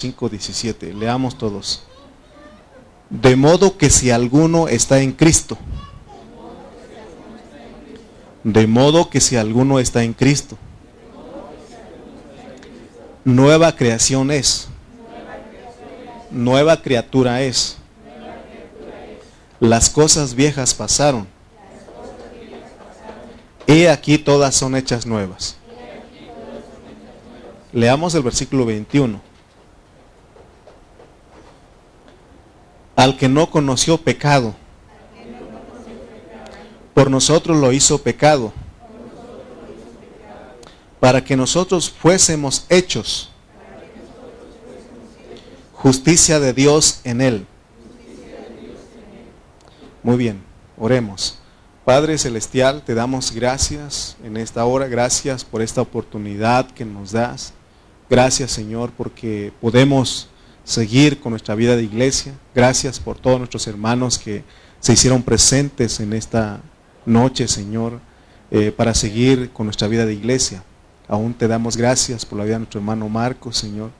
5:17. Leamos todos. De modo que si alguno está en Cristo, de modo que si alguno está en Cristo, nueva creación es, nueva criatura es. Las cosas viejas pasaron. He aquí todas son hechas nuevas. Leamos el versículo 21. Al que no conoció pecado. Por nosotros lo hizo pecado, para que nosotros fuésemos hechos justicia de Dios en él. Muy bien, oremos. Padre Celestial, te damos gracias en esta hora, gracias por esta oportunidad que nos das. Gracias Señor porque podemos seguir con nuestra vida de iglesia. Gracias por todos nuestros hermanos que se hicieron presentes en esta noche, Señor, eh, para seguir con nuestra vida de iglesia. Aún te damos gracias por la vida de nuestro hermano Marcos, Señor.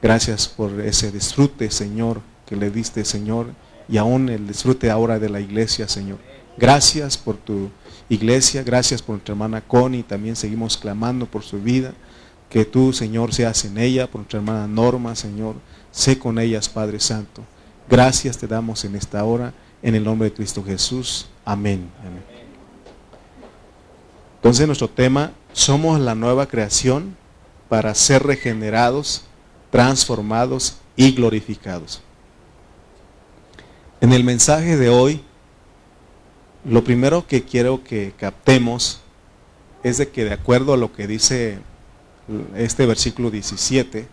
Gracias por ese disfrute, Señor, que le diste, Señor, y aún el disfrute ahora de la iglesia, Señor. Gracias por tu iglesia, gracias por nuestra hermana Connie, también seguimos clamando por su vida. Que tú, Señor, seas en ella, por nuestra hermana Norma, Señor Sé con ellas, Padre Santo. Gracias te damos en esta hora, en el nombre de Cristo Jesús. Amén. Entonces nuestro tema, somos la nueva creación para ser regenerados, transformados y glorificados. En el mensaje de hoy, lo primero que quiero que captemos es de que de acuerdo a lo que dice este versículo 17,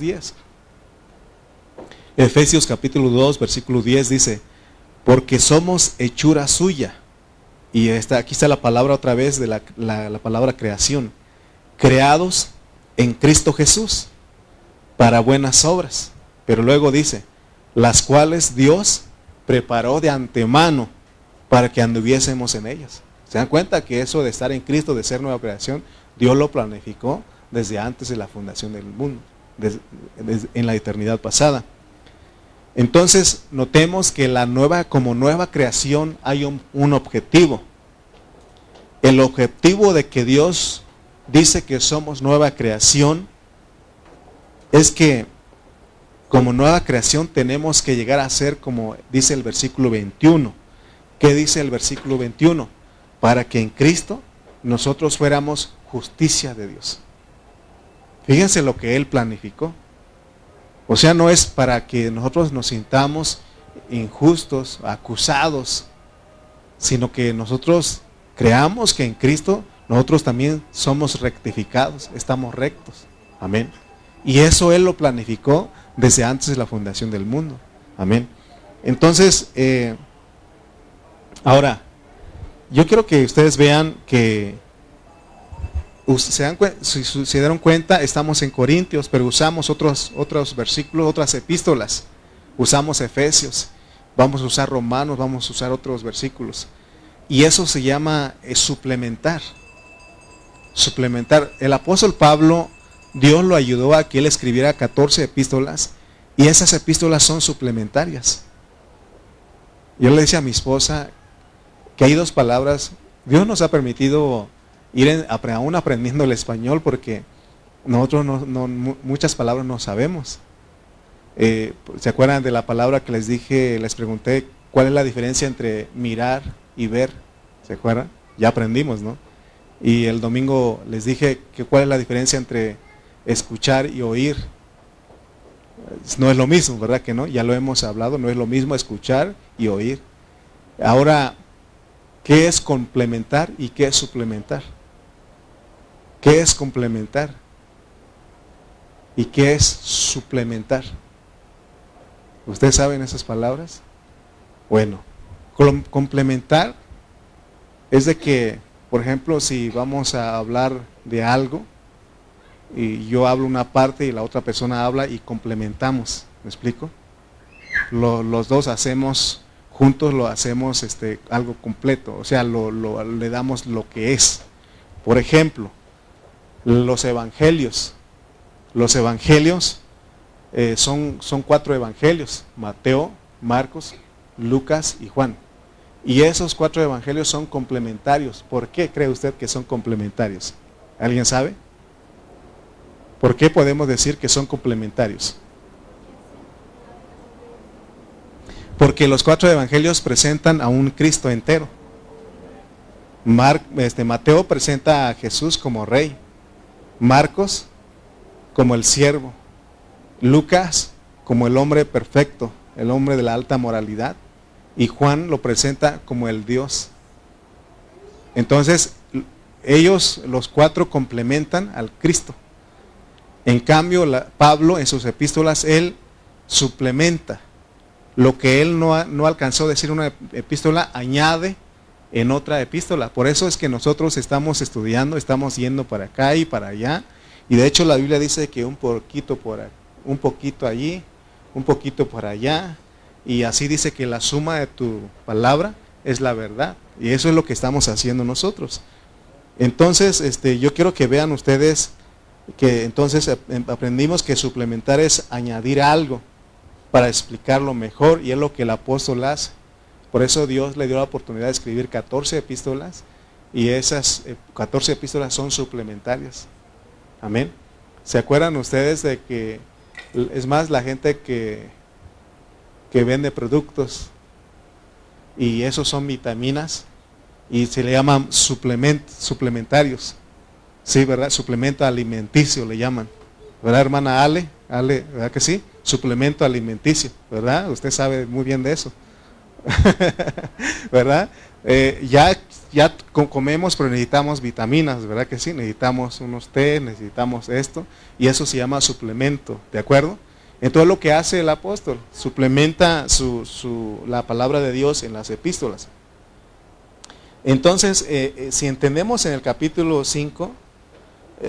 días Efesios capítulo 2, versículo 10 dice, porque somos hechura suya. Y está, aquí está la palabra otra vez de la, la palabra creación. Creados en Cristo Jesús para buenas obras. Pero luego dice, las cuales Dios preparó de antemano para que anduviésemos en ellas. ¿Se dan cuenta que eso de estar en Cristo, de ser nueva creación, Dios lo planificó desde antes de la fundación del mundo? En la eternidad pasada. Entonces, notemos que la nueva, como nueva creación hay un, un objetivo. El objetivo de que Dios dice que somos nueva creación es que como nueva creación tenemos que llegar a ser como dice el versículo 21. ¿Qué dice el versículo 21? Para que en Cristo nosotros fuéramos justicia de Dios. Fíjense lo que Él planificó. O sea, no es para que nosotros nos sintamos injustos, acusados, sino que nosotros creamos que en Cristo nosotros también somos rectificados, estamos rectos. Amén. Y eso Él lo planificó desde antes de la fundación del mundo. Amén. Entonces, eh, ahora, yo quiero que ustedes vean que se, si se dieron cuenta, estamos en Corintios, pero usamos otros, otros versículos, otras epístolas. Usamos Efesios, vamos a usar Romanos, vamos a usar otros versículos. Y eso se llama eh, suplementar. Suplementar. El apóstol Pablo, Dios lo ayudó a que él escribiera 14 epístolas y esas epístolas son suplementarias. Yo le decía a mi esposa que hay dos palabras. Dios nos ha permitido ir aún aprendiendo el español porque nosotros no, muchas palabras no sabemos. Eh, ¿Se acuerdan de la palabra que les dije, les pregunté cuál es la diferencia entre mirar y ver? ¿Se acuerdan? Ya aprendimos, ¿no? Y el domingo les dije que cuál es la diferencia entre escuchar y oír. No es lo mismo, ¿verdad que no? Ya lo hemos hablado, no es lo mismo escuchar y oír. Ahora, ¿qué es complementar y qué es suplementar? ¿Qué es complementar? ¿Y qué es suplementar? ¿Ustedes saben esas palabras? Bueno, complementar es de que, por ejemplo, si vamos a hablar de algo y yo hablo una parte y la otra persona habla y complementamos, ¿me explico? los dos hacemos, juntos lo hacemos este, algo completo, o sea, le damos lo que es. Por ejemplo, los evangelios. Los evangelios eh, son, son cuatro evangelios, Mateo, Marcos, Lucas y Juan. Y esos cuatro evangelios son complementarios. ¿Por qué cree usted que son complementarios? ¿Alguien sabe? ¿Por qué podemos decir que son complementarios? Porque los cuatro evangelios presentan a un Cristo entero. este, Mateo presenta a Jesús como rey. Marcos como el siervo, Lucas como el hombre perfecto, el hombre de la alta moralidad, y Juan lo presenta como el Dios. Entonces, ellos, los cuatro, complementan al Cristo. En cambio, Pablo en sus epístolas, él suplementa lo que él no, no alcanzó a decir en una epístola, añade en otra epístola. Por eso es que nosotros estamos estudiando, estamos yendo para acá y para allá. Y de hecho la Biblia dice que un poquito por un poquito allí, un poquito por allá. Y así dice que la suma de tu palabra es la verdad. Y eso es lo que estamos haciendo nosotros. Entonces, este, yo quiero que vean ustedes que entonces aprendimos que suplementar es añadir algo para explicarlo mejor y es lo que el apóstol hace. Por eso Dios le dio la oportunidad de escribir 14 epístolas y esas 14 eh, epístolas son suplementarias. Amén. ¿Se acuerdan ustedes de que es más la gente que, que vende productos y esos son vitaminas y se le llaman suplementarios? Sí, ¿verdad? Suplemento alimenticio le llaman. ¿Verdad, hermana Ale? Ale, ¿verdad que sí? Suplemento alimenticio, ¿verdad? Usted sabe muy bien de eso. ¿verdad? Eh, ya, ya comemos, pero necesitamos vitaminas, ¿verdad que sí? Necesitamos unos té, necesitamos esto, y eso se llama suplemento, ¿de acuerdo? Entonces lo que hace el apóstol, suplementa su, la palabra de Dios en las epístolas. Entonces, eh, eh, si entendemos en el capítulo 5,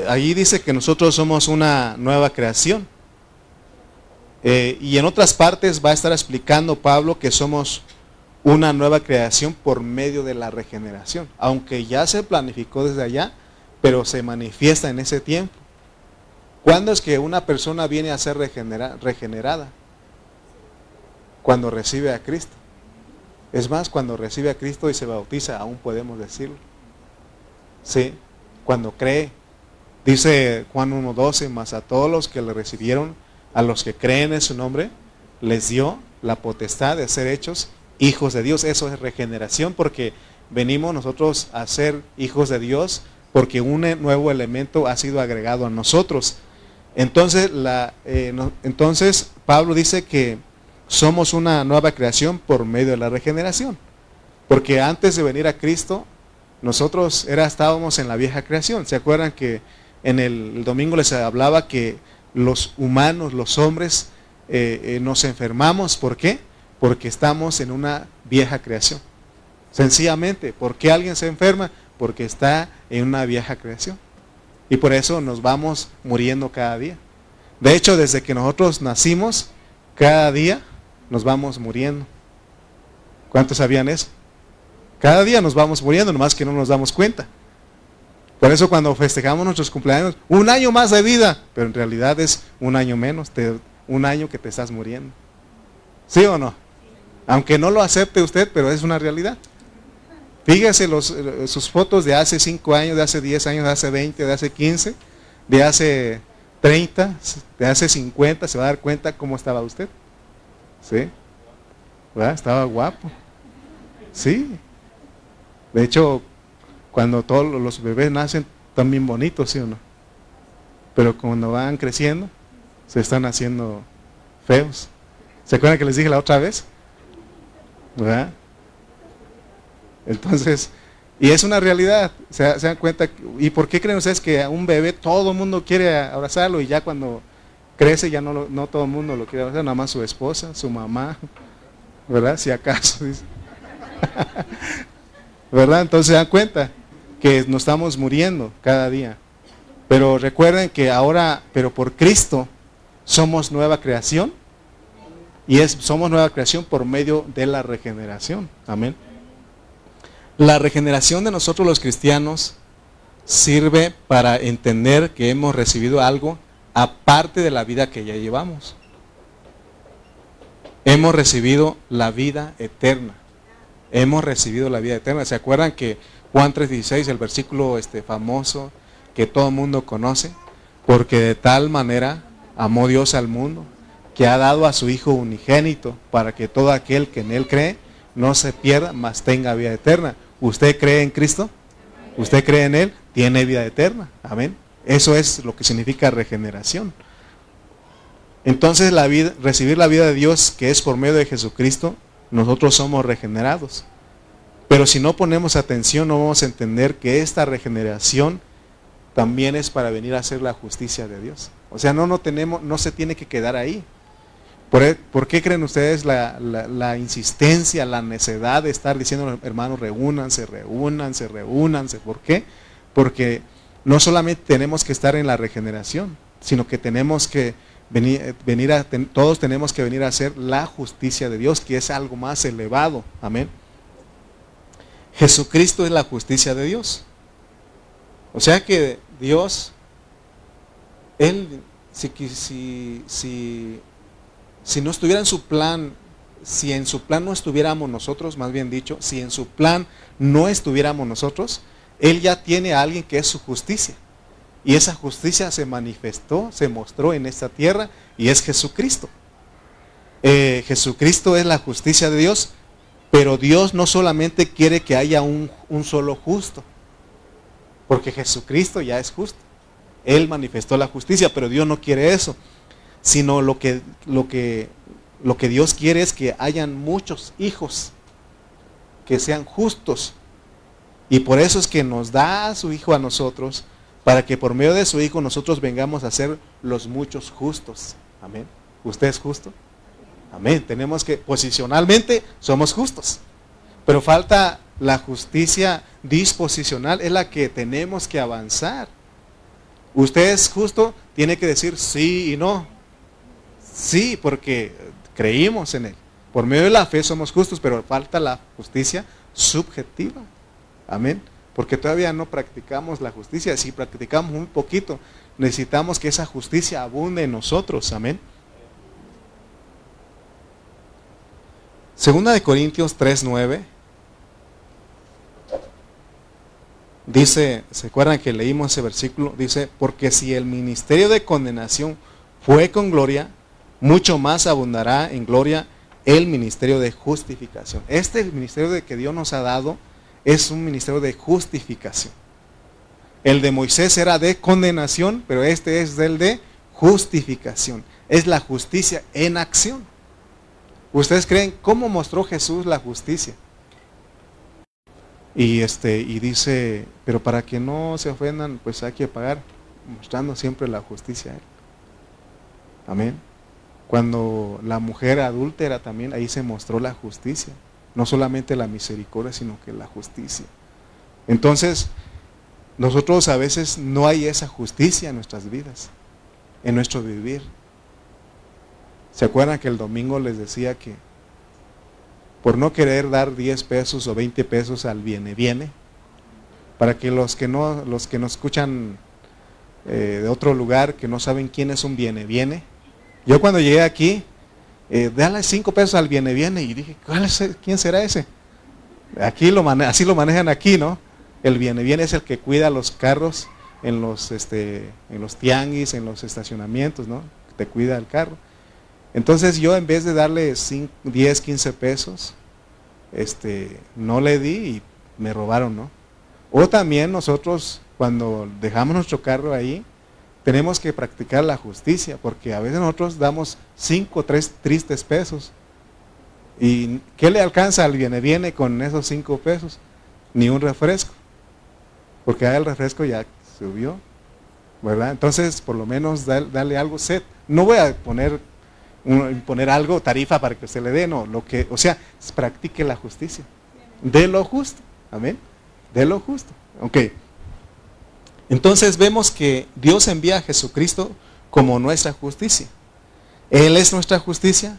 allí dice que nosotros somos una nueva creación. y en otras partes va a estar explicando Pablo que somos una nueva creación por medio de la regeneración, aunque ya se planificó desde allá, pero se manifiesta en ese tiempo. ¿Cuándo es que una persona viene a ser regenerada? Cuando recibe a Cristo. Es más, cuando recibe a Cristo y se bautiza, aún podemos decirlo. Sí, cuando cree. Dice Juan 1.12, más a todos los que le recibieron, a los que creen en su nombre, les dio la potestad de ser hechos hijos de Dios. Eso es regeneración porque venimos nosotros a ser hijos de Dios porque un nuevo elemento ha sido agregado a nosotros. Entonces, la, eh, entonces Pablo dice que somos una nueva creación por medio de la regeneración. Porque antes de venir a Cristo, nosotros era, estábamos en la vieja creación. ¿Se acuerdan que en el, domingo les hablaba que los humanos, los hombres, eh, eh, nos enfermamos? ¿Por qué? Porque estamos en una vieja creación. Sencillamente, ¿por qué alguien se enferma? Porque está en una vieja creación. Y por eso nos vamos muriendo cada día. De hecho, desde que nosotros nacimos, cada día nos vamos muriendo. ¿Cuántos sabían eso? Cada día nos vamos muriendo, nomás que no nos damos cuenta. Por eso cuando festejamos nuestros cumpleaños, un año más de vida, pero en realidad es un año menos, un año que te estás muriendo. ¿Sí o no? Aunque no lo acepte usted, pero es una realidad. Fíjese los, sus fotos de hace 5 años, de hace 10 años, de hace 20, de hace 15. de hace 30, de hace 50, se va a dar cuenta cómo estaba usted. ¿Sí? ¿Verdad? Estaba guapo. Sí. De hecho, cuando todos los bebés nacen, están bien bonitos, ¿sí o no? Pero cuando van creciendo, se están haciendo feos. ¿Se acuerdan que les dije la otra vez? ¿Verdad? Entonces, y es una realidad, se, dan cuenta. ¿Y por qué creen ustedes que a un bebé todo el mundo quiere abrazarlo y ya cuando crece ya no, no todo el mundo lo quiere abrazar, nada más su esposa, su mamá, ¿verdad? Si acaso, ¿verdad? Entonces se dan cuenta que nos estamos muriendo cada día. Pero recuerden que ahora, pero por Cristo, somos nueva creación. Y es, somos nueva creación por medio de la regeneración. Amén. La regeneración de nosotros los cristianos sirve para entender que hemos recibido algo aparte de la vida que ya llevamos. Hemos recibido la vida eterna. Hemos recibido la vida eterna. ¿Se acuerdan que Juan 3:16, el versículo este famoso que todo el mundo conoce? Porque de tal manera amó Dios al mundo que ha dado a su Hijo unigénito para que todo aquel que en él cree no se pierda, mas tenga vida eterna. ¿Usted cree en Cristo? ¿Usted cree en Él? Tiene vida eterna. Amén. Eso es lo que significa regeneración. Entonces, la vida, recibir la vida de Dios, que es por medio de Jesucristo, nosotros somos regenerados. Pero si no ponemos atención, no vamos a entender que esta regeneración también es para venir a hacer la justicia de Dios. O sea, no, no, tenemos, no se tiene que quedar ahí. E, ¿Por, qué creen ustedes la, insistencia, la necedad de estar diciendo, hermanos, reúnanse, reúnanse, reúnanse? ¿Por qué? Porque no solamente tenemos que estar en la regeneración, sino que tenemos que venir, venir a, todos tenemos que venir a hacer la justicia de Dios, que es algo más elevado. Amén. Jesucristo es la justicia de Dios. O sea que Dios, Él, si, si, si si no estuviera en su plan, si en su plan no estuviéramos nosotros, más bien dicho, si en su plan no estuviéramos nosotros, Él ya tiene a alguien que es su justicia. Y esa justicia se manifestó, se mostró en esta tierra y es Jesucristo. Eh, Jesucristo es la justicia de Dios, pero Dios no solamente quiere que haya un, un solo justo, porque Jesucristo ya es justo. Él manifestó la justicia, pero Dios no quiere eso sino lo que, lo que, lo que Dios quiere es que hayan muchos hijos que sean justos. Y por eso es que nos da a su Hijo a nosotros, para que por medio de su Hijo nosotros vengamos a ser los muchos justos. Amén. ¿Usted es justo? Amén. Tenemos que, posicionalmente, somos justos. Pero falta la justicia disposicional, es la que tenemos que avanzar. Usted es justo, tiene que decir sí y no. Sí, porque creímos en Él. Por medio de la fe somos justos, pero falta la justicia subjetiva. Amén. Porque todavía no practicamos la justicia. Si practicamos un poquito, necesitamos que esa justicia abunde en nosotros. Amén. Segunda de Corintios 3:9 dice, ¿se acuerdan que leímos ese versículo? Dice, porque si el ministerio de condenación fue con gloria, mucho más abundará en gloria el ministerio de justificación. Este ministerio de que Dios nos ha dado es un ministerio de justificación. El de Moisés era de condenación, pero este es el de justificación. Es la justicia en acción. ¿Ustedes creen cómo mostró Jesús la justicia? Y este y dice, pero para que no se ofendan, pues hay que pagar mostrando siempre la justicia. Amén. Cuando la mujer adúltera también, ahí se mostró la justicia. No solamente la misericordia, sino que la justicia. Entonces, nosotros a veces no hay esa justicia en nuestras vidas, en nuestro vivir. ¿Se acuerdan que el domingo les decía que por no querer dar 10 pesos o 20 pesos al viene viene, para que los que no los que nos escuchan eh, de otro lugar que no saben quién es un viene viene, yo cuando llegué aquí, eh, dale cinco pesos al viene viene y dije, ¿quién será ese? Aquí lo así lo manejan aquí, ¿no? El viene viene es el que cuida los carros en los, este, en los tianguis, en los estacionamientos, ¿no? Te cuida el carro. Entonces yo en vez de darle 10, 15 pesos, este, no le di y me robaron, ¿no? O también nosotros cuando dejamos nuestro carro ahí, tenemos que practicar la justicia, porque a veces nosotros damos 5 o 3 tristes pesos. ¿Y qué le alcanza al viene viene con esos 5 pesos? Ni un refresco. Porque el refresco ya subió. ¿Verdad? Entonces, por lo menos darle algo set. No voy a poner poner algo, tarifa para que usted le dé, no, lo que, o sea, practique la justicia. De lo justo. Amén. De lo justo. Ok. Entonces vemos que Dios envía a Jesucristo como nuestra justicia. Él es nuestra justicia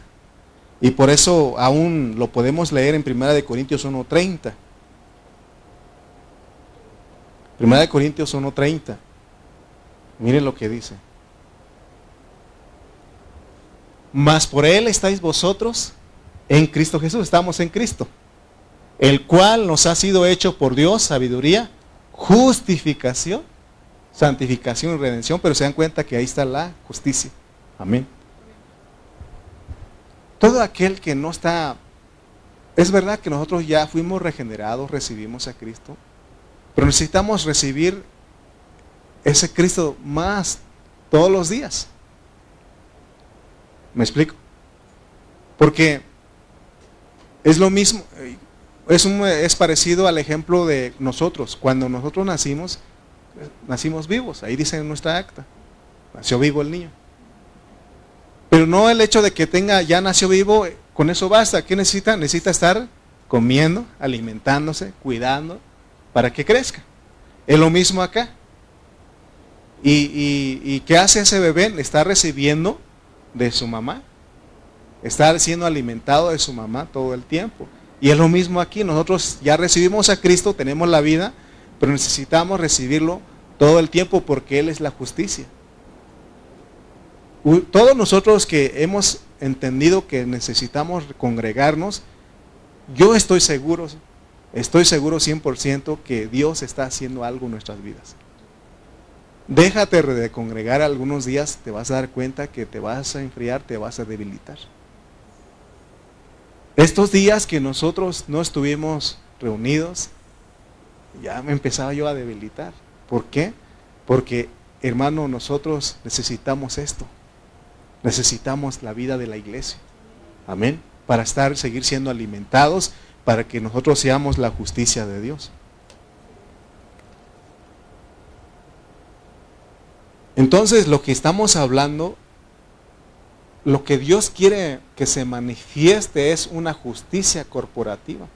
y por eso aún lo podemos leer en 1 Corintios 1.30. 1 Corintios 1.30. Miren lo que dice. Mas por Él estáis vosotros en Cristo Jesús. Estamos en Cristo. El cual nos ha sido hecho por Dios sabiduría, justificación, santificación y redención. Pero se dan cuenta que ahí está la justicia. Amén. Todo aquel que no está... Es verdad que nosotros ya fuimos regenerados, recibimos a Cristo. Pero necesitamos recibir ese Cristo más todos los días. ¿Me explico? Porque es lo mismo, es, es parecido al ejemplo de nosotros. Cuando nosotros nacimos, nacimos vivos, ahí dice en nuestra acta, nació vivo el niño. Pero no el hecho de que tenga, ya nació vivo, con eso basta. ¿Qué necesita? Necesita estar comiendo, alimentándose, cuidando, para que crezca. Es lo mismo acá. ¿Y, y, y qué hace ese bebé? Está recibiendo de su mamá. Está siendo alimentado de su mamá todo el tiempo. Y es lo mismo aquí. Nosotros ya recibimos a Cristo, tenemos la vida, pero necesitamos recibirlo todo el tiempo porque Él es la justicia. Todos nosotros que hemos entendido que necesitamos congregarnos, yo estoy seguro, estoy seguro 100% que Dios está haciendo algo en nuestras vidas. Déjate de congregar algunos días, te vas a dar cuenta que te vas a enfriar, te vas a debilitar. Estos días que nosotros no estuvimos reunidos, ya me empezaba yo a debilitar. ¿Por qué? Porque, hermano, nosotros necesitamos esto. Necesitamos la vida de la iglesia. Amén. Para estar, seguir siendo alimentados, para que nosotros seamos la justicia de Dios. Entonces, lo que estamos hablando, lo que Dios quiere que se manifieste es una justicia corporativa.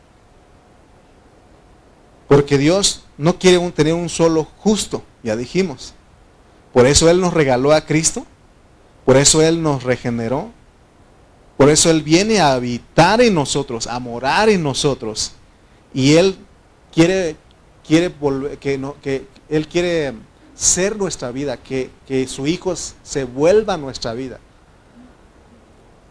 Porque Dios no quiere tener un solo justo, ya dijimos. Por eso Él nos regaló a Cristo, por eso Él nos regeneró, por eso Él viene a habitar en nosotros, a morar en nosotros. Y Él quiere, quiere volver, que, no, que Él quiere ser nuestra vida, que, su Hijo se vuelva nuestra vida.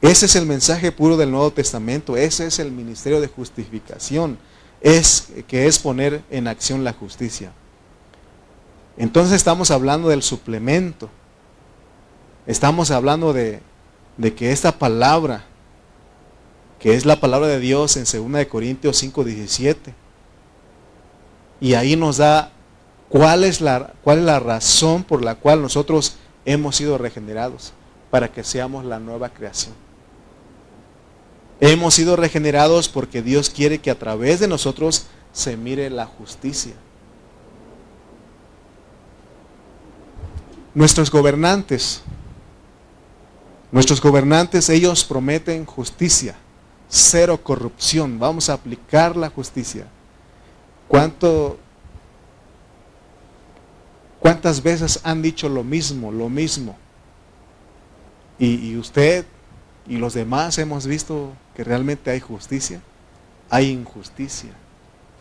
Ese es el mensaje puro del Nuevo Testamento, ese es el ministerio de justificación, es que es poner en acción la justicia. Entonces estamos hablando del suplemento, estamos hablando de, de que esta palabra, que es la palabra de Dios en 2 Corintios 5, 17, y ahí nos da ¿Cuál es, la, ¿Cuál es la razón por la cual nosotros hemos sido regenerados? Para que seamos la nueva creación. Hemos sido regenerados porque Dios quiere que a través de nosotros se mire la justicia. Nuestros gobernantes, nuestros gobernantes, ellos prometen justicia, cero corrupción, vamos a aplicar la justicia. ¿Cuánto ¿Cuántas veces han dicho lo mismo, lo mismo? Y, usted y los demás hemos visto que realmente hay justicia, hay injusticia.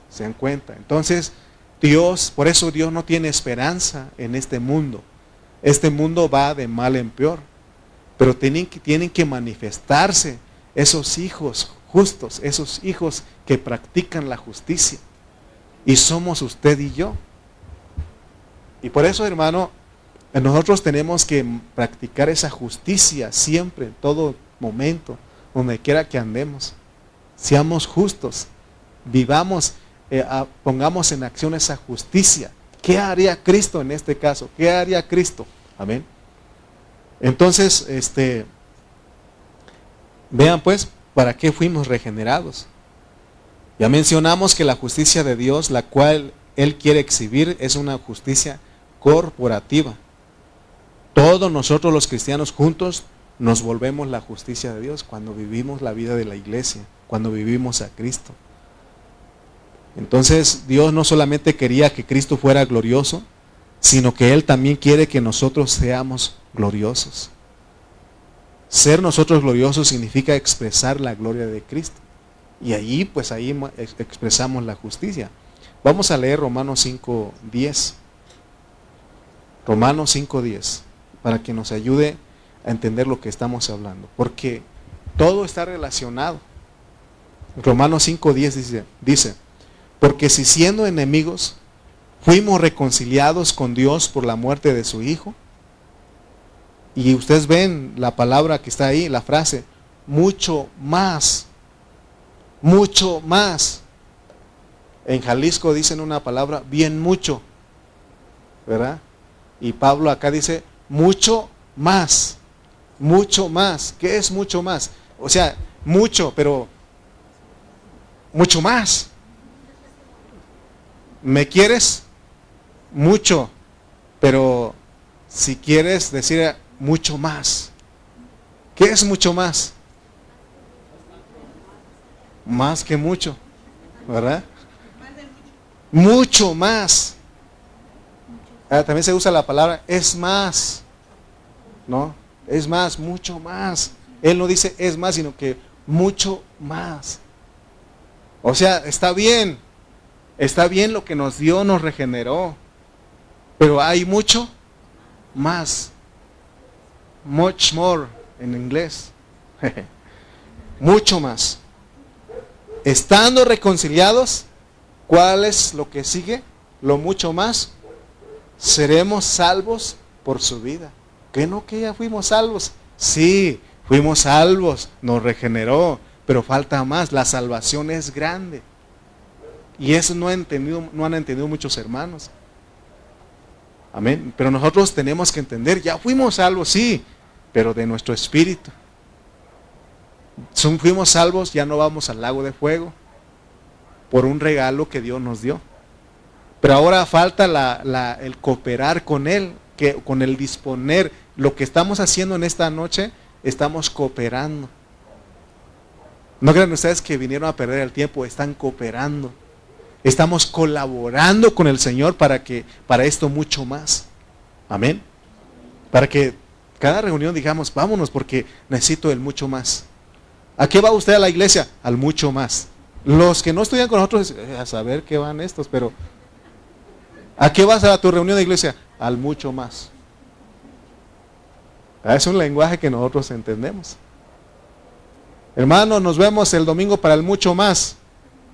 ¿Se dan cuenta? Entonces, Dios, por eso Dios no tiene esperanza en este mundo. Este mundo va de mal en peor. Pero tienen que, tienen que manifestarse esos hijos justos, esos hijos que practican la justicia. Y somos usted y yo. Y por eso, hermano, nosotros tenemos que practicar esa justicia siempre, en todo momento, donde quiera que andemos. Seamos justos, vivamos, eh, pongamos en acción esa justicia. ¿Qué haría Cristo en este caso? ¿Qué haría Cristo? Amén. Entonces, este, vean pues, ¿para qué fuimos regenerados? Ya mencionamos que la justicia de Dios, la cual Él quiere exhibir, es una justicia corporativa. Todos nosotros los cristianos juntos nos volvemos la justicia de Dios cuando vivimos la vida de la iglesia, cuando vivimos a Cristo. Entonces Dios no solamente quería que Cristo fuera glorioso, sino que Él también quiere que nosotros seamos gloriosos. Ser nosotros gloriosos significa expresar la gloria de Cristo. Y ahí, pues ahí expresamos la justicia. Vamos a leer Romanos 5.10. Romanos 5.10, para que nos ayude a entender lo que estamos hablando. Porque todo está relacionado. Romanos 5.10 dice, dice, porque si siendo enemigos fuimos reconciliados con Dios por la muerte de su Hijo, y ustedes ven la palabra que está ahí, la frase, mucho más, mucho más. En Jalisco dicen una palabra, bien mucho, ¿verdad? Y Pablo acá dice, mucho más, mucho más. ¿Qué es mucho más? O sea, mucho, pero mucho más. ¿Me quieres? Mucho, pero si quieres decir mucho más. ¿Qué es mucho más? Más que mucho, ¿verdad? Mucho más. Ah, también se usa la palabra es más, ¿no? Es más, mucho más. Él no dice es más, sino que mucho más. O sea, está bien, está bien lo que nos dio, nos regeneró, pero hay mucho más much more en inglés. Mucho más. Estando reconciliados, ¿cuál es lo que sigue? Lo mucho más. Seremos salvos por su vida. ¿Que no que ya fuimos salvos? Sí, fuimos salvos, nos regeneró, pero falta más. La salvación es grande. Y eso no, entendido, no han entendido muchos hermanos. Amén. Pero nosotros tenemos que entender, ya fuimos salvos, sí, pero de nuestro espíritu. Son, fuimos salvos, ya no vamos al lago de fuego por un regalo que Dios nos dio. Pero ahora falta la, el cooperar con Él, que, con el disponer. Lo que estamos haciendo en esta noche, estamos cooperando. No crean ustedes que vinieron a perder el tiempo, están cooperando. Estamos colaborando con el Señor para que para esto mucho más. Amén. Para que cada reunión digamos, vámonos porque necesito el mucho más. ¿A qué va usted a la iglesia? Al mucho más. Los que no estudian con nosotros, eh, a saber qué van estos, pero ¿a qué vas a tu reunión de iglesia? Al mucho más. Es un lenguaje que nosotros entendemos. Hermanos, nos vemos el domingo para el mucho más.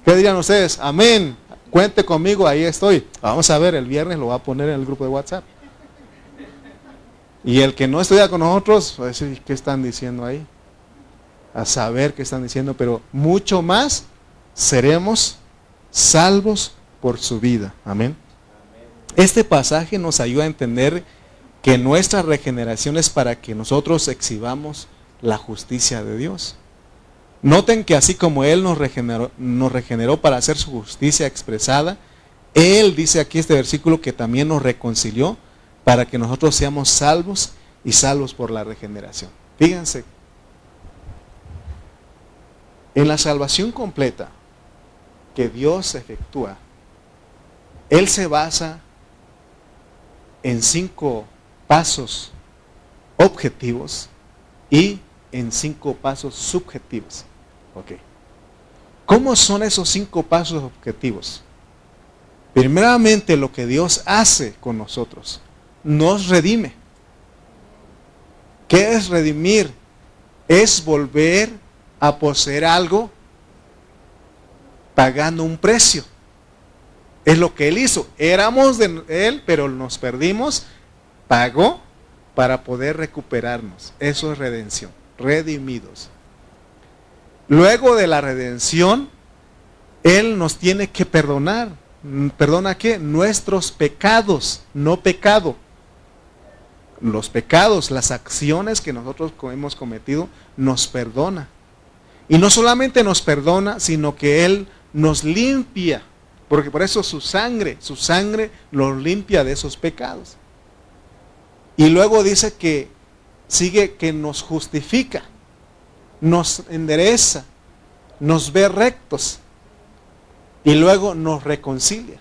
¿Qué dirían ustedes? Amén. Cuente conmigo, ahí estoy. Vamos a ver, el viernes lo va a poner en el grupo de WhatsApp. Y el que no estudia con nosotros, va a decir, ¿qué están diciendo ahí? A saber qué están diciendo, pero mucho más seremos salvos por su vida. Amén. Este pasaje nos ayuda a entender que nuestra regeneración es para que nosotros exhibamos la justicia de Dios. Noten que así como Él nos regeneró, para hacer su justicia expresada, Él dice aquí este versículo que también nos reconcilió para que nosotros seamos salvos y salvos por la regeneración. Fíjense, en la salvación completa que Dios efectúa, Él se basa en cinco pasos objetivos y en cinco pasos subjetivos. Ok. ¿Cómo son esos cinco pasos objetivos? Primeramente lo que Dios hace con nosotros nos redime. ¿Qué es redimir? Es volver a poseer algo pagando un precio. Es lo que Él hizo. Éramos de Él, pero nos perdimos. Pagó para poder recuperarnos. Eso es redención. Redimidos. Luego de la redención, Él nos tiene que perdonar. ¿Perdona qué? Nuestros pecados, no pecado. Los pecados, las acciones que nosotros hemos cometido, nos perdona. Y no solamente nos perdona, sino que Él nos limpia. Porque por eso su sangre, su sangre nos limpia de esos pecados. Y luego dice que sigue que nos justifica, nos endereza, nos ve rectos y luego nos reconcilia.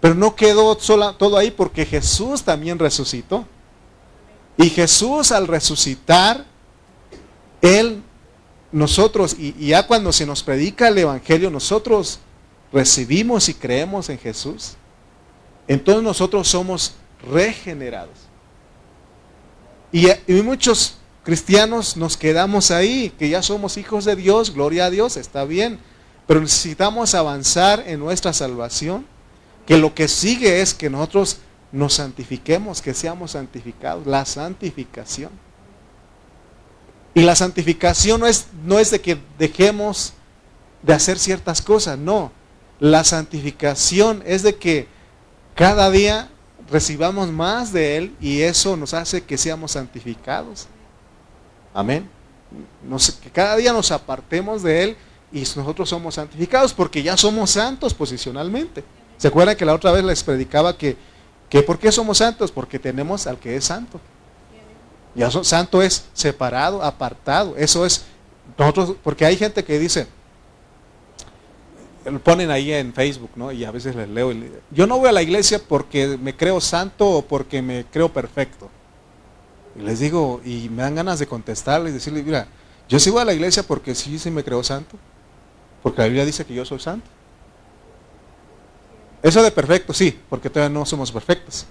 Pero no quedó sola, todo ahí porque Jesús también resucitó. Y Jesús al resucitar, Él, nosotros, y, y ya cuando se nos predica el Evangelio, nosotros recibimos y creemos en Jesús, entonces nosotros somos regenerados. Y, muchos cristianos nos quedamos ahí, que ya somos hijos de Dios, gloria a Dios, está bien, pero necesitamos avanzar en nuestra salvación, que lo que sigue es que nosotros nos santifiquemos, que seamos santificados, la santificación. Y la santificación no es, no es de que dejemos de hacer ciertas cosas, no. La santificación es de que cada día recibamos más de Él y eso nos hace que seamos santificados. Amén. que cada día nos apartemos de Él y nosotros somos santificados porque ya somos santos posicionalmente. ¿Se acuerdan que la otra vez les predicaba que, que por qué somos santos? Porque tenemos al que es santo. Ya santo es separado, apartado. Eso es nosotros, porque hay gente que dice, lo ponen ahí en Facebook, ¿no? Y a veces les leo. yo no voy a la iglesia porque me creo santo o porque me creo perfecto. Y les digo, y me dan ganas de contestarles y decirle, mira, yo sí voy a la iglesia porque sí, sí me creo santo. Porque la Biblia dice que yo soy santo. Eso de perfecto, sí, porque todavía no somos perfectos.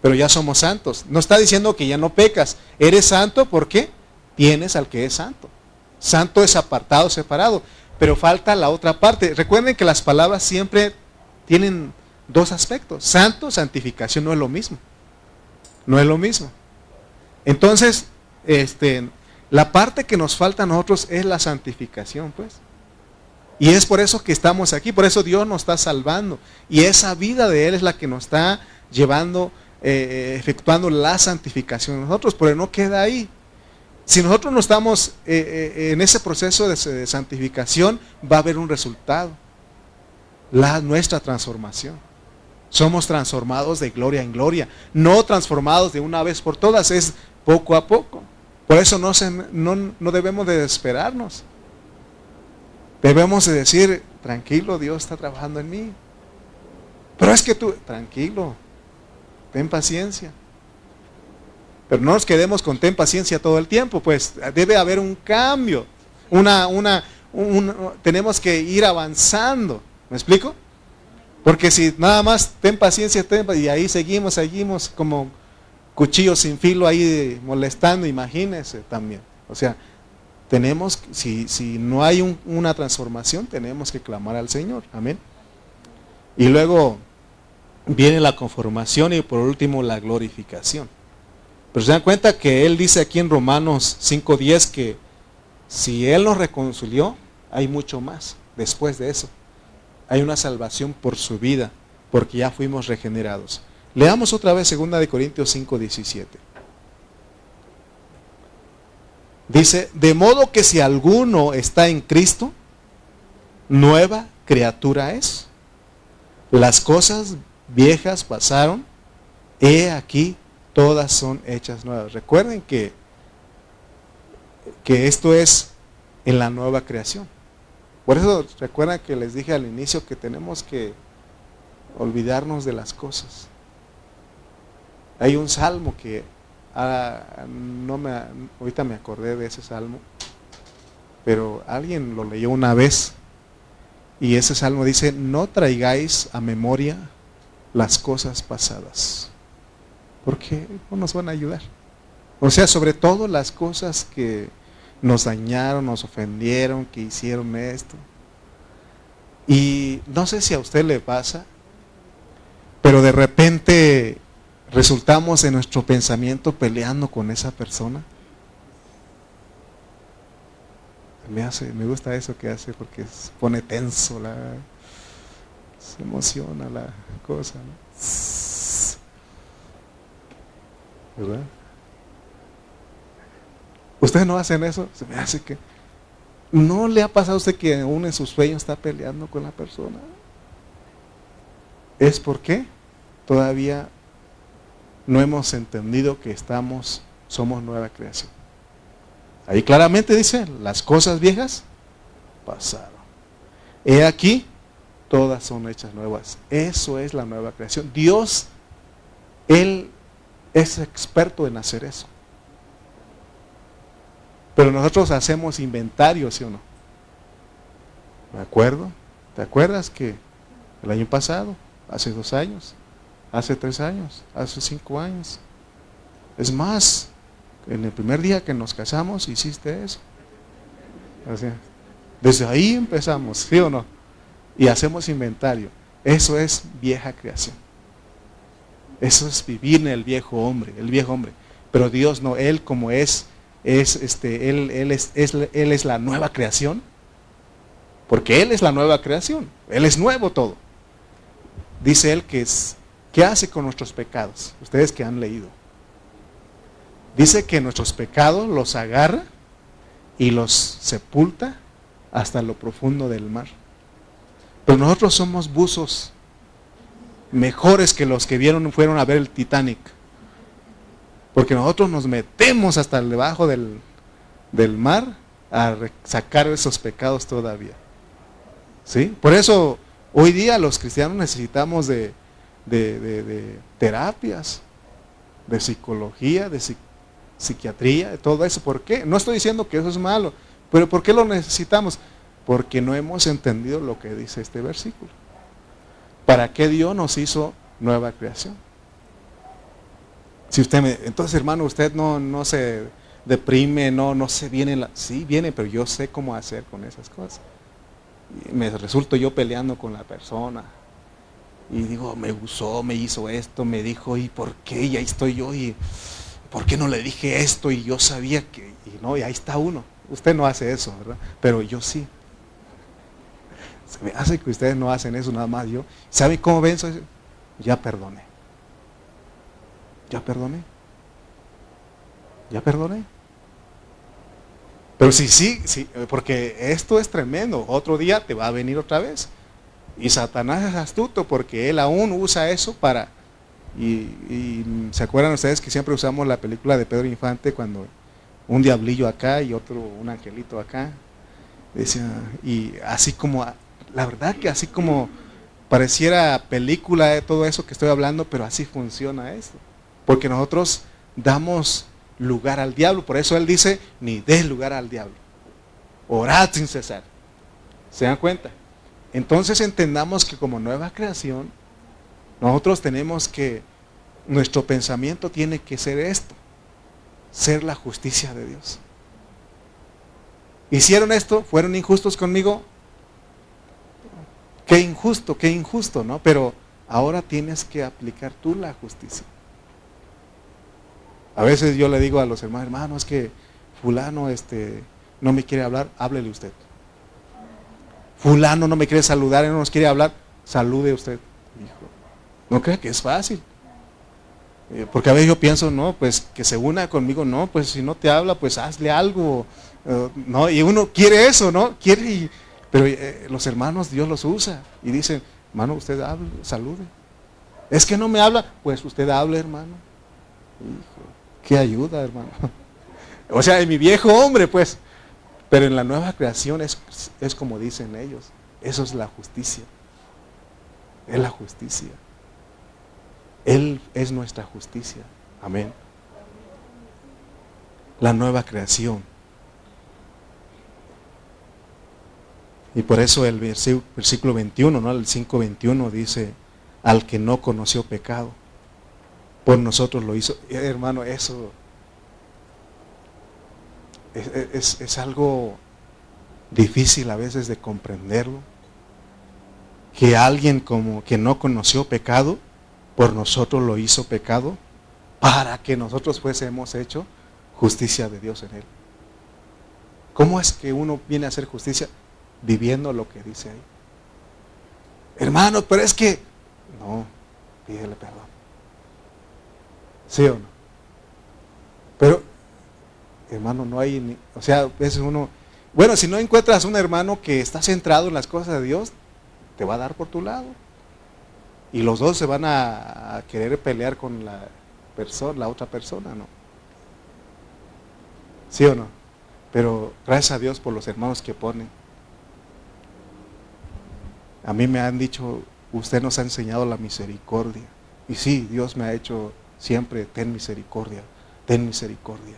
Pero ya somos santos. No está diciendo que ya no pecas. Eres santo porque tienes al que es santo. Santo es apartado, separado. Pero falta la otra parte. Recuerden que las palabras siempre tienen dos aspectos. Santo, santificación no es lo mismo. No es lo mismo. Entonces, este, la parte que nos falta a nosotros es la santificación, pues. Y es por eso que estamos aquí, por eso Dios nos está salvando. Y esa vida de Él es la que nos está llevando, eh, efectuando la santificación nosotros, pero no queda ahí. Si nosotros no estamos eh, eh, en ese proceso de, santificación, va a haber un resultado. La, nuestra transformación. Somos transformados de gloria en gloria, no transformados de una vez por todas, es poco a poco. Por eso no, no, debemos de desesperarnos. Debemos de decir, tranquilo, Dios está trabajando en mí. Pero es que tú, tranquilo, ten paciencia. Pero no nos quedemos con ten paciencia todo el tiempo, pues debe haber un cambio. Una, una, tenemos que ir avanzando. ¿Me explico? Porque si nada más ten paciencia, ten, y ahí seguimos, seguimos como cuchillos sin filo ahí molestando, imagínense también. O sea, tenemos, si, si no hay una transformación, tenemos que clamar al Señor. Amén. Y luego viene la conformación y por último la glorificación. Pero se dan cuenta que Él dice aquí en Romanos 5.10 que si Él nos reconcilió, hay mucho más después de eso. Hay una salvación por su vida, porque ya fuimos regenerados. Leamos otra vez 2 de Corintios 5.17. Dice, de modo que si alguno está en Cristo, nueva criatura es. Las cosas viejas pasaron, he aquí, todas son hechas nuevas. Recuerden que, que esto es en la nueva creación. Por eso recuerden que les dije al inicio que tenemos que olvidarnos de las cosas. Hay un salmo que Ah, no me, ahorita me acordé de ese salmo, pero alguien lo leyó una vez y ese salmo dice, no traigáis a memoria las cosas pasadas, porque no nos van a ayudar. O sea, sobre todo las cosas que nos dañaron, nos ofendieron, que hicieron esto. Y no sé si a usted le pasa pero de repente resultamos en nuestro pensamiento peleando con esa persona. Me, hace, me gusta eso que hace porque pone tenso, la, se emociona la cosa. ¿Verdad? ¿Ustedes no hacen eso? Se me hace que... ¿No le ha pasado a usted que aún en sus sueños está peleando con la persona? ¿Es porque todavía no hemos entendido que estamos, somos nueva creación? Ahí claramente dice, las cosas viejas pasaron. He aquí, todas son hechas nuevas. Eso es la nueva creación. Dios, Él es experto en hacer eso. Pero nosotros hacemos inventario, ¿sí o no? ¿Me acuerdo? ¿Te acuerdas que el año pasado, hace dos años, hace tres años, hace cinco años? Es más, en el primer día que nos casamos hiciste eso. desde ahí empezamos, ¿sí o no? Y hacemos inventario. Eso es vieja creación. Eso es vivir en el viejo hombre, el viejo hombre. Pero Dios no, Él como es es, este, él, él, es, él es la nueva creación. Porque Él es la nueva creación. Él es nuevo todo. Dice Él que es, ¿qué hace con nuestros pecados? Ustedes que han leído. Dice que nuestros pecados los agarra y los sepulta hasta lo profundo del mar. Pero nosotros somos buzos mejores que los que vieron fueron a ver el Titanic. Porque nosotros nos metemos hasta debajo del, del mar a sacar esos pecados todavía. ¿Sí? Por eso hoy día los cristianos necesitamos de, de, terapias, de psicología, de psiquiatría, de todo eso. ¿Por qué? No estoy diciendo que eso es malo, pero ¿por qué lo necesitamos? Porque no hemos entendido lo que dice este versículo. ¿Para qué Dios nos hizo nueva creación? Si usted me, entonces hermano, usted no, no se deprime, no, no se viene, la, sí viene, pero yo sé cómo hacer con esas cosas. me resulto yo peleando con la persona. Y digo, me usó, me hizo esto, me dijo, ¿y por qué? Y ahí estoy yo, y ¿por qué no le dije esto? Y yo sabía que, y no, y ahí está uno. Usted no hace eso, ¿verdad? Pero yo sí. Se me hace que ustedes no hacen eso nada más yo. ¿Sabe cómo ven eso? Ya perdone. Ya perdoné. Ya perdoné. Pero sí, sí, sí, porque esto es tremendo. Otro día te va a venir otra vez. Y Satanás es astuto porque él aún usa eso para... Y, se acuerdan ustedes que siempre usamos la película de Pedro Infante cuando un diablillo acá y otro, un angelito acá. Decía, y así como, la verdad que así como pareciera película de todo eso que estoy hablando, pero así funciona esto. Porque nosotros damos lugar al diablo. Por eso Él dice, ni des lugar al diablo. Orad sin cesar. ¿Se dan cuenta? Entonces entendamos que como nueva creación, nosotros tenemos que, nuestro pensamiento tiene que ser esto, ser la justicia de Dios. Hicieron esto, fueron injustos conmigo. Qué injusto, qué injusto, ¿no? Pero ahora tienes que aplicar tú la justicia. A veces yo le digo a los hermanos, hermano, es que fulano este, no me quiere hablar, háblele usted. Fulano no me quiere saludar, no nos quiere hablar, salude usted. no cree que es fácil. Eh, porque a veces yo pienso, no, pues que se una conmigo, no, pues si no te habla, pues hazle algo. Eh, no, y uno quiere eso, ¿no? Quiere, pero eh, los hermanos Dios los usa y dicen, hermano, usted hable, salude. Es que no me habla, pues usted hable, hermano. Qué ayuda, hermano. O sea, en mi viejo hombre, pues. Pero en la nueva creación es, es como dicen ellos. Eso es la justicia. Es la justicia. Él es nuestra justicia. Amén. La nueva creación. Y por eso el versículo 21, ¿no? El 5.21 dice, al que no conoció pecado por nosotros lo hizo. Hermano, eso es, algo difícil a veces de comprenderlo. Que alguien como que no conoció pecado, por nosotros lo hizo pecado para que nosotros fuésemos hecho justicia de Dios en él. ¿Cómo es que uno viene a hacer justicia? Viviendo lo que dice ahí. Hermano, pero es que... No, pídele perdón. ¿Sí o no? Pero, hermano, no hay... Ni, o sea, a veces uno... Bueno, si no encuentras un hermano que está centrado en las cosas de Dios, te va a dar por tu lado. Y los dos se van a, querer pelear con la persona, la otra persona, ¿no? ¿Sí o no? Pero gracias a Dios por los hermanos que ponen. A mí me han dicho, usted nos ha enseñado la misericordia. Y sí, Dios me ha hecho siempre, ten misericordia, ten misericordia.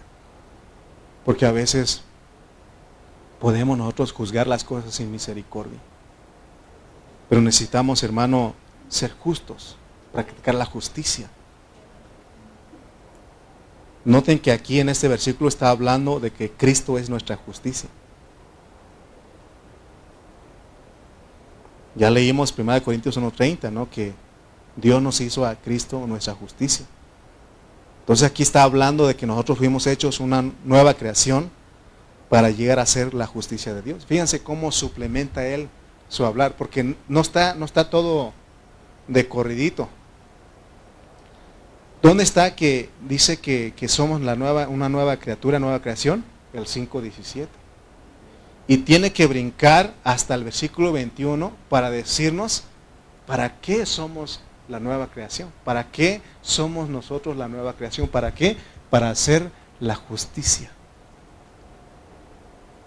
Porque a veces podemos nosotros juzgar las cosas sin misericordia. Pero necesitamos, hermano, ser justos, practicar la justicia. Noten que aquí en este versículo está hablando de que Cristo es nuestra justicia. Ya leímos 1 Corintios 1.30, ¿no? Que Dios nos hizo a Cristo nuestra justicia. Entonces aquí está hablando de que nosotros fuimos hechos una nueva creación para llegar a ser la justicia de Dios. Fíjense cómo suplementa Él su hablar, porque no está, no está todo de corridito. ¿Dónde está que dice que, somos la nueva, una nueva criatura, nueva creación? El 5.17. Y tiene que brincar hasta el versículo 21 para decirnos para qué somos la nueva creación. ¿Para qué somos nosotros la nueva creación? ¿Para qué? Para hacer la justicia.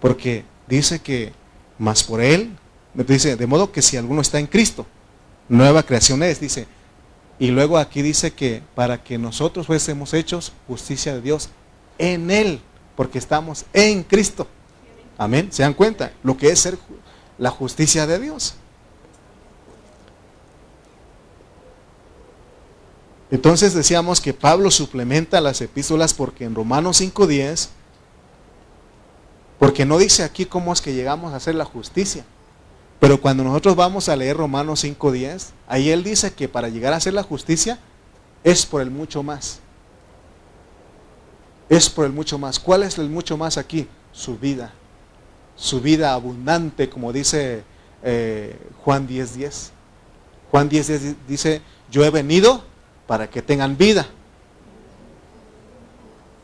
Porque dice que más por Él, dice, de modo que si alguno está en Cristo, nueva creación es, dice. Y luego aquí dice que para que nosotros fuésemos hechos justicia de Dios en Él, porque estamos en Cristo. Amén. ¿Se dan cuenta? Lo que es ser la justicia de Dios. Entonces decíamos que Pablo suplementa las epístolas porque en Romanos 5.10, porque no dice aquí cómo es que llegamos a hacer la justicia. Pero cuando nosotros vamos a leer Romanos 5.10, ahí él dice que para llegar a hacer la justicia es por el mucho más. Es por el mucho más. ¿Cuál es el mucho más aquí? Su vida. Su vida abundante, como dice eh, Juan 10.10. Juan 10.10 dice, yo he venido para que tengan vida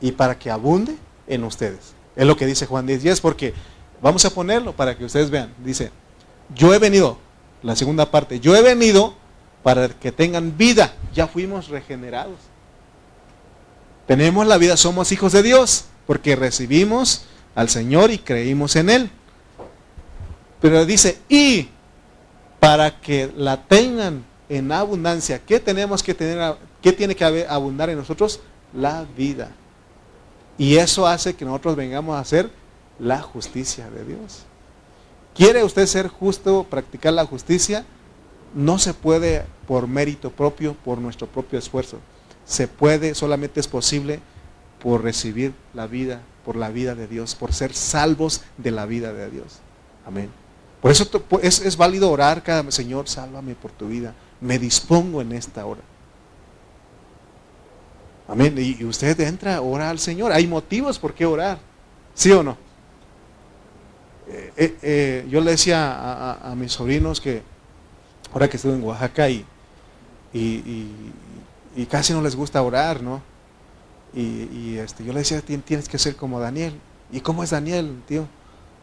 y para que abunde en ustedes. Es lo que dice Juan 10.10 porque vamos a ponerlo para que ustedes vean. Dice, yo he venido, la segunda parte, yo he venido para que tengan vida. Ya fuimos regenerados. Tenemos la vida, somos hijos de Dios, porque recibimos al Señor y creímos en Él. Pero dice, y para que la tengan en abundancia, ¿qué tenemos que tener, qué tiene que abundar en nosotros? La vida. Y eso hace que nosotros vengamos a hacer la justicia de Dios. ¿Quiere usted ser justo, practicar la justicia? No se puede por mérito propio, por nuestro propio esfuerzo. Se puede, solamente es posible por recibir la vida, por la vida de Dios, por ser salvos de la vida de Dios. Amén. Por eso es, es válido orar cada Señor, sálvame por tu vida. Me dispongo en esta hora. Amén. Y usted entra a orar al Señor. Hay motivos por qué orar. ¿Sí o no? Eh, eh, eh, yo le decía a, mis sobrinos que ahora que estuve en Oaxaca y, y, casi no les gusta orar, ¿no? Y, este, yo le decía, tienes que ser como Daniel. ¿Y cómo es Daniel, tío?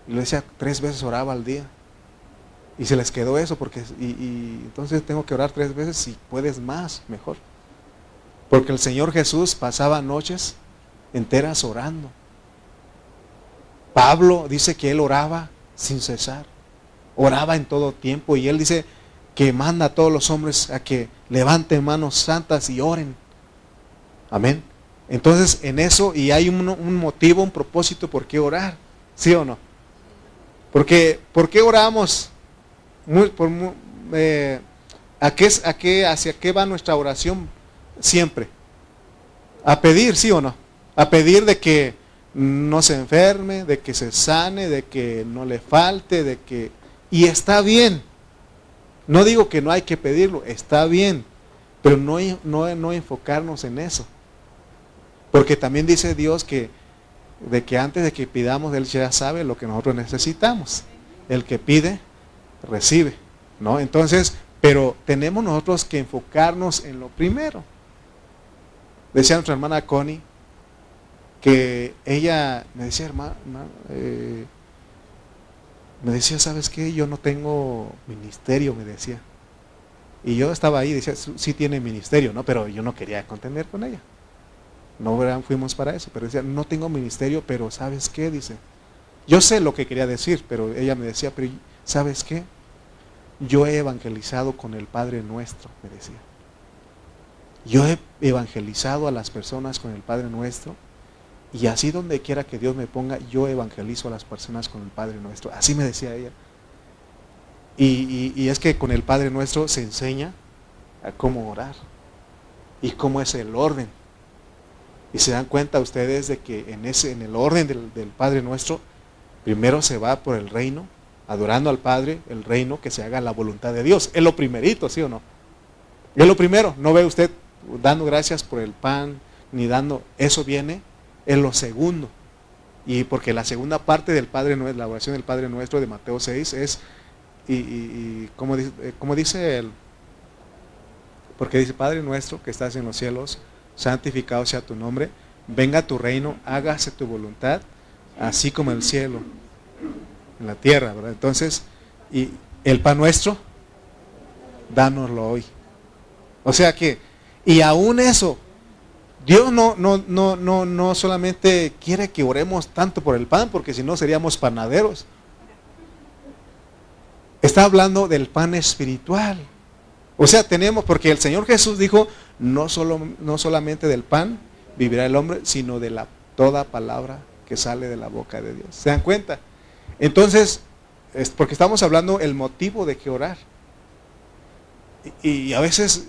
Y le decía, tres veces oraba al día. Y se les quedó eso, porque y, entonces tengo que orar tres veces, si puedes más, mejor. Porque el Señor Jesús pasaba noches enteras orando. Pablo dice que él oraba sin cesar, oraba en todo tiempo y él dice que manda a todos los hombres a que levanten manos santas y oren. Amén. Entonces en eso, y hay un, motivo, un propósito por qué orar, ¿sí o no? Porque, ¿por qué oramos? Eh, ¿a, qué, ¿A qué, hacia qué va nuestra oración siempre? A pedir, ¿sí o no? A pedir de que no se enferme, de que se sane, de que no le falte, de que... Y está bien. No digo que no hay que pedirlo, está bien. Pero no, no, no enfocarnos en eso. Porque también dice Dios que de que antes de que pidamos, Él ya sabe lo que nosotros necesitamos. El que pide, recibe. ¿no? Entonces, pero tenemos nosotros que enfocarnos en lo primero. Decía nuestra hermana Connie que ella me decía, hermana, eh, me decía, ¿sabes qué? Yo no tengo ministerio, me decía. Y yo estaba ahí, decía, sí tiene ministerio, ¿no? Pero yo no quería contender con ella. No fuimos para eso, pero decía, no tengo ministerio, pero ¿sabes qué? Dice, yo sé lo que quería decir, pero ella me decía, pero ¿sabes qué? Yo he evangelizado con el Padre Nuestro, me decía. Yo he evangelizado a las personas con el Padre Nuestro y así donde quiera que Dios me ponga, yo evangelizo a las personas con el Padre Nuestro. Así me decía ella. Y, y es que con el Padre Nuestro se enseña a cómo orar y cómo es el orden y se dan cuenta ustedes de que en, ese, en el orden del, Padre nuestro, primero se va por el reino, adorando al Padre, el reino, que se haga la voluntad de Dios. Es lo primerito, ¿sí o no? Es lo primero. No ve usted dando gracias por el pan, ni dando, eso viene en lo segundo. Y porque la segunda parte del Padre la oración del Padre Nuestro de Mateo 6 es, y, como, dice, eh, como dice él, porque dice, Padre Nuestro que estás en los cielos, santificado sea tu nombre, venga tu reino, hágase tu voluntad, así como en el cielo, en la tierra, ¿verdad? Entonces, y el pan nuestro, dánoslo hoy. O sea que, y aún eso, Dios no, no, no, no, no solamente quiere que oremos tanto por el pan, porque si no seríamos panaderos. Está hablando del pan espiritual. O sea, tenemos, porque el Señor Jesús dijo, no, solo, no solamente del pan vivirá el hombre, sino de la, toda palabra que sale de la boca de Dios. ¿Se dan cuenta? Entonces, es porque estamos hablando el motivo de que orar. Y, a veces,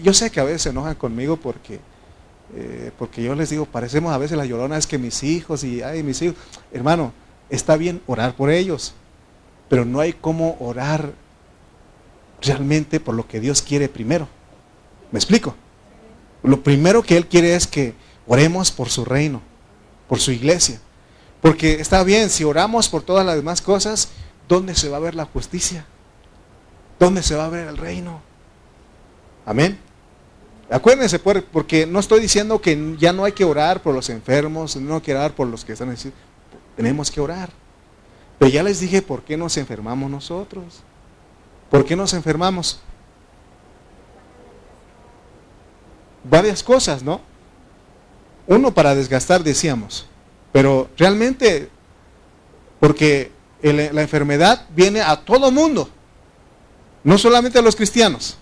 yo sé que a veces se enojan conmigo porque, eh, porque yo les digo, parecemos a veces la llorona, es que mis hijos y ay, mis hijos, hermano, está bien orar por ellos, pero no hay cómo orar realmente por lo que Dios quiere primero. ¿Me explico? Lo primero que Él quiere es que oremos por su reino, por su iglesia. Porque está bien, si oramos por todas las demás cosas, ¿dónde se va a ver la justicia? ¿Dónde se va a ver el reino? Amén. Acuérdense, porque no estoy diciendo que ya no hay que orar por los enfermos, no hay que orar por los que están necesitados. Tenemos que orar. Pero ya les dije por qué nos enfermamos nosotros. ¿Por qué nos enfermamos? varias cosas, ¿no? Uno para desgastar, decíamos, pero realmente, porque la enfermedad viene a todo mundo, no solamente a los cristianos.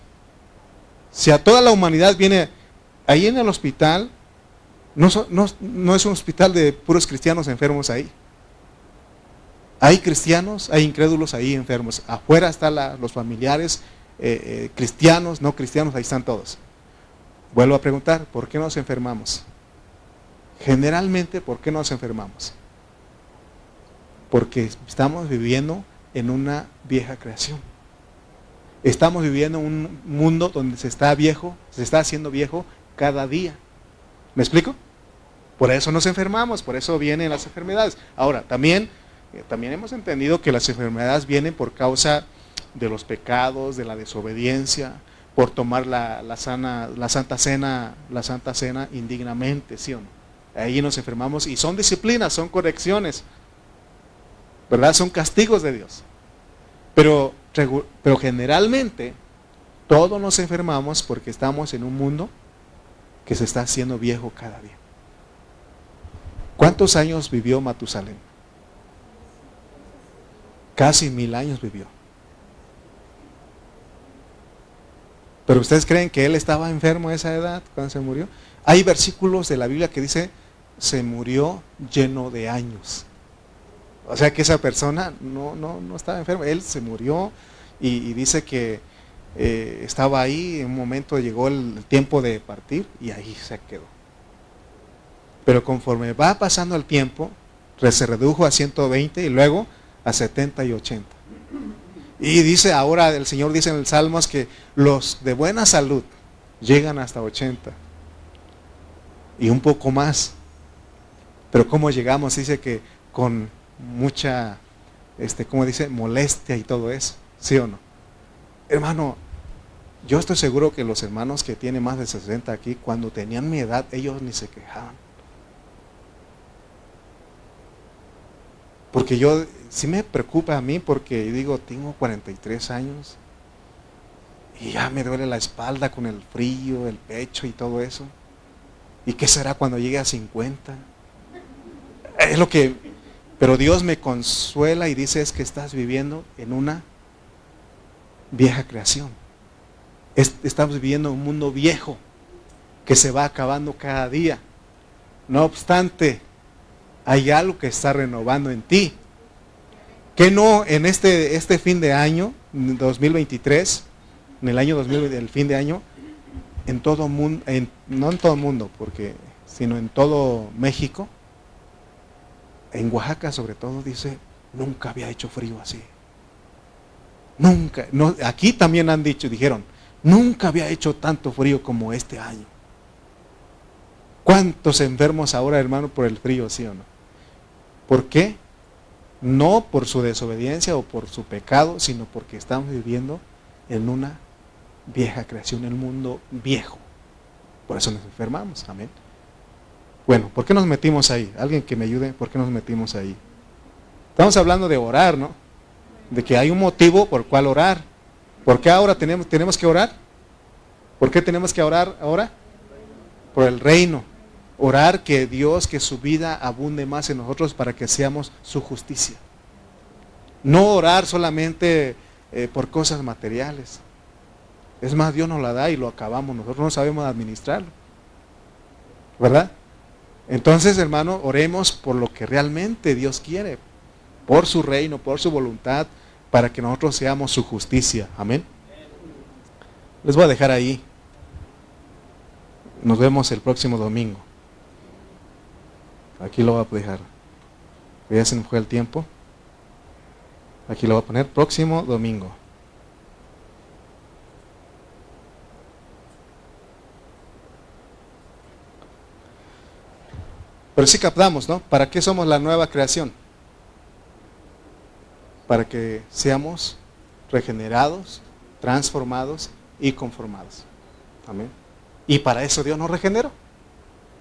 Si a toda la humanidad viene ahí en el hospital, no, no, es un hospital de puros cristianos enfermos ahí. Hay cristianos, hay incrédulos ahí enfermos. Afuera están los familiares, eh, eh, cristianos, no cristianos, ahí están todos. Vuelvo a preguntar, ¿por qué nos enfermamos? Generalmente, ¿por qué nos enfermamos? Porque estamos viviendo en una vieja creación. Estamos viviendo en un mundo donde se está viejo, se está haciendo viejo cada día. ¿Me explico? Por eso nos enfermamos, por eso vienen las enfermedades. Ahora, también, también hemos entendido que las enfermedades vienen por causa de los pecados, de la desobediencia, por tomar la, sana, la Santa Cena, la Santa Cena indignamente, ¿sí o no? Ahí nos enfermamos y son disciplinas, son correcciones, ¿verdad? Son castigos de Dios. Pero, pero generalmente todos nos enfermamos porque estamos en un mundo que se está haciendo viejo cada día. ¿Cuántos años vivió Matusalén? Casi mil años vivió. Pero ustedes creen que él estaba enfermo a esa edad cuando se murió. Hay versículos de la Biblia que dice, se murió lleno de años. O sea que esa persona no, no, no estaba enferma, él se murió y, dice que eh, estaba ahí, en un momento llegó el tiempo de partir y ahí se quedó. Pero conforme va pasando el tiempo, se redujo a 120 y luego a 70 y 80. Y dice ahora, el Señor dice en el Salmos que los de buena salud, llegan hasta 80 y un poco más. Pero ¿cómo llegamos? Dice que con mucha, este, ¿cómo dice? Molestia y todo eso. ¿Sí o no? Hermano, yo estoy seguro que los hermanos que tienen más de 60 aquí, cuando tenían mi edad, ellos ni se quejaban. Porque yo, sí me preocupa a mí porque digo, tengo 43 años y ya me duele la espalda con el frío, el pecho y todo eso. ¿Y qué será cuando llegue a 50? Es lo que, pero Dios me consuela y dice es que estás viviendo en una vieja creación. Estamos viviendo un mundo viejo que se va acabando cada día. No obstante, hay algo que está renovando en ti. Que no en este, este fin de año, 2023, en el año 2000, el fin de año, en todo mundo, no en todo el mundo, porque, sino en todo México, en Oaxaca sobre todo, dice, nunca había hecho frío así. Nunca, aquí también han dicho, dijeron, nunca había hecho tanto frío como este año. ¿Cuántos enfermos ahora, hermano, por el frío, sí o no? ¿Por qué? No por su desobediencia o por su pecado, sino porque estamos viviendo en una vieja creación, en el mundo viejo. Por eso nos enfermamos, amén. Bueno, ¿por qué nos metimos ahí? Alguien que me ayude, ¿por qué nos metimos ahí? Estamos hablando de orar, ¿no? De que hay un motivo por cual orar. ¿Por qué ahora tenemos, tenemos que orar? ¿Por qué tenemos que orar ahora? Por el reino. Orar que Dios, que su vida abunde más en nosotros para que seamos su justicia. No orar solamente eh, por cosas materiales. Es más, Dios nos la da y lo acabamos. Nosotros no sabemos administrarlo. ¿Verdad? Entonces, hermano, oremos por lo que realmente Dios quiere. Por su reino, por su voluntad, para que nosotros seamos su justicia. Amén. Les voy a dejar ahí. Nos vemos el próximo domingo. Aquí lo voy a dejar. Ya se me fue el tiempo. Aquí lo voy a poner próximo domingo. Pero sí captamos, ¿no? ¿Para qué somos la nueva creación? Para que seamos regenerados, transformados y conformados. Amén. Y para eso Dios nos regeneró.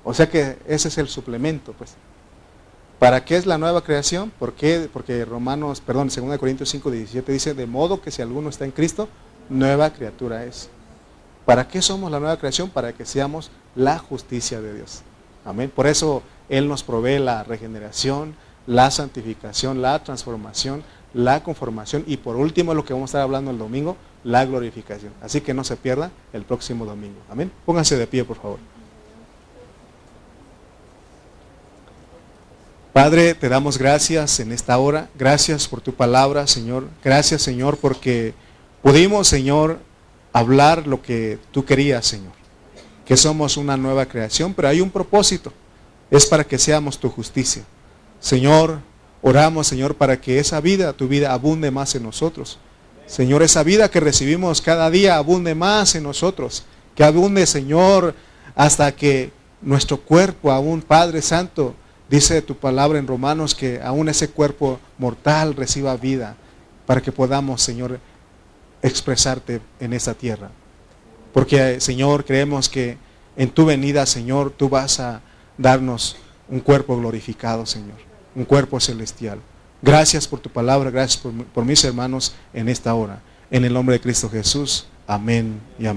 O sea que ese es el suplemento, pues. ¿Para qué es la nueva creación? ¿Por? Porque Romanos, perdón, 2 Corintios 5, 17 dice, de modo que si alguno está en Cristo, nueva criatura es. ¿Para qué somos la nueva creación? Para que seamos la justicia de Dios. Amén. Por eso Él nos provee la regeneración, la santificación, la transformación, la conformación y por último lo que vamos a estar hablando el domingo, la glorificación. Así que no se pierda el próximo domingo. Amén. Pónganse de pie, por favor. Padre, te damos gracias en esta hora. Gracias por tu palabra, Señor. Gracias, Señor, porque pudimos, Señor, hablar lo que tú querías, Señor que somos una nueva creación, pero hay un propósito, es para que seamos tu justicia. Señor, oramos, Señor, para que esa vida, tu vida, abunde más en nosotros. Señor, esa vida que recibimos cada día abunde más en nosotros. Que abunde, Señor, hasta que nuestro cuerpo, aún Padre Santo, dice tu palabra en Romanos, que aún ese cuerpo mortal reciba vida, para que podamos, Señor, expresarte en esa tierra. Porque, Señor, creemos que en tu venida, Señor, tú vas a darnos un cuerpo glorificado, Señor, un cuerpo celestial. Gracias por tu palabra, gracias por, por mis hermanos en esta hora. En el nombre de Cristo Jesús. Amén y amén.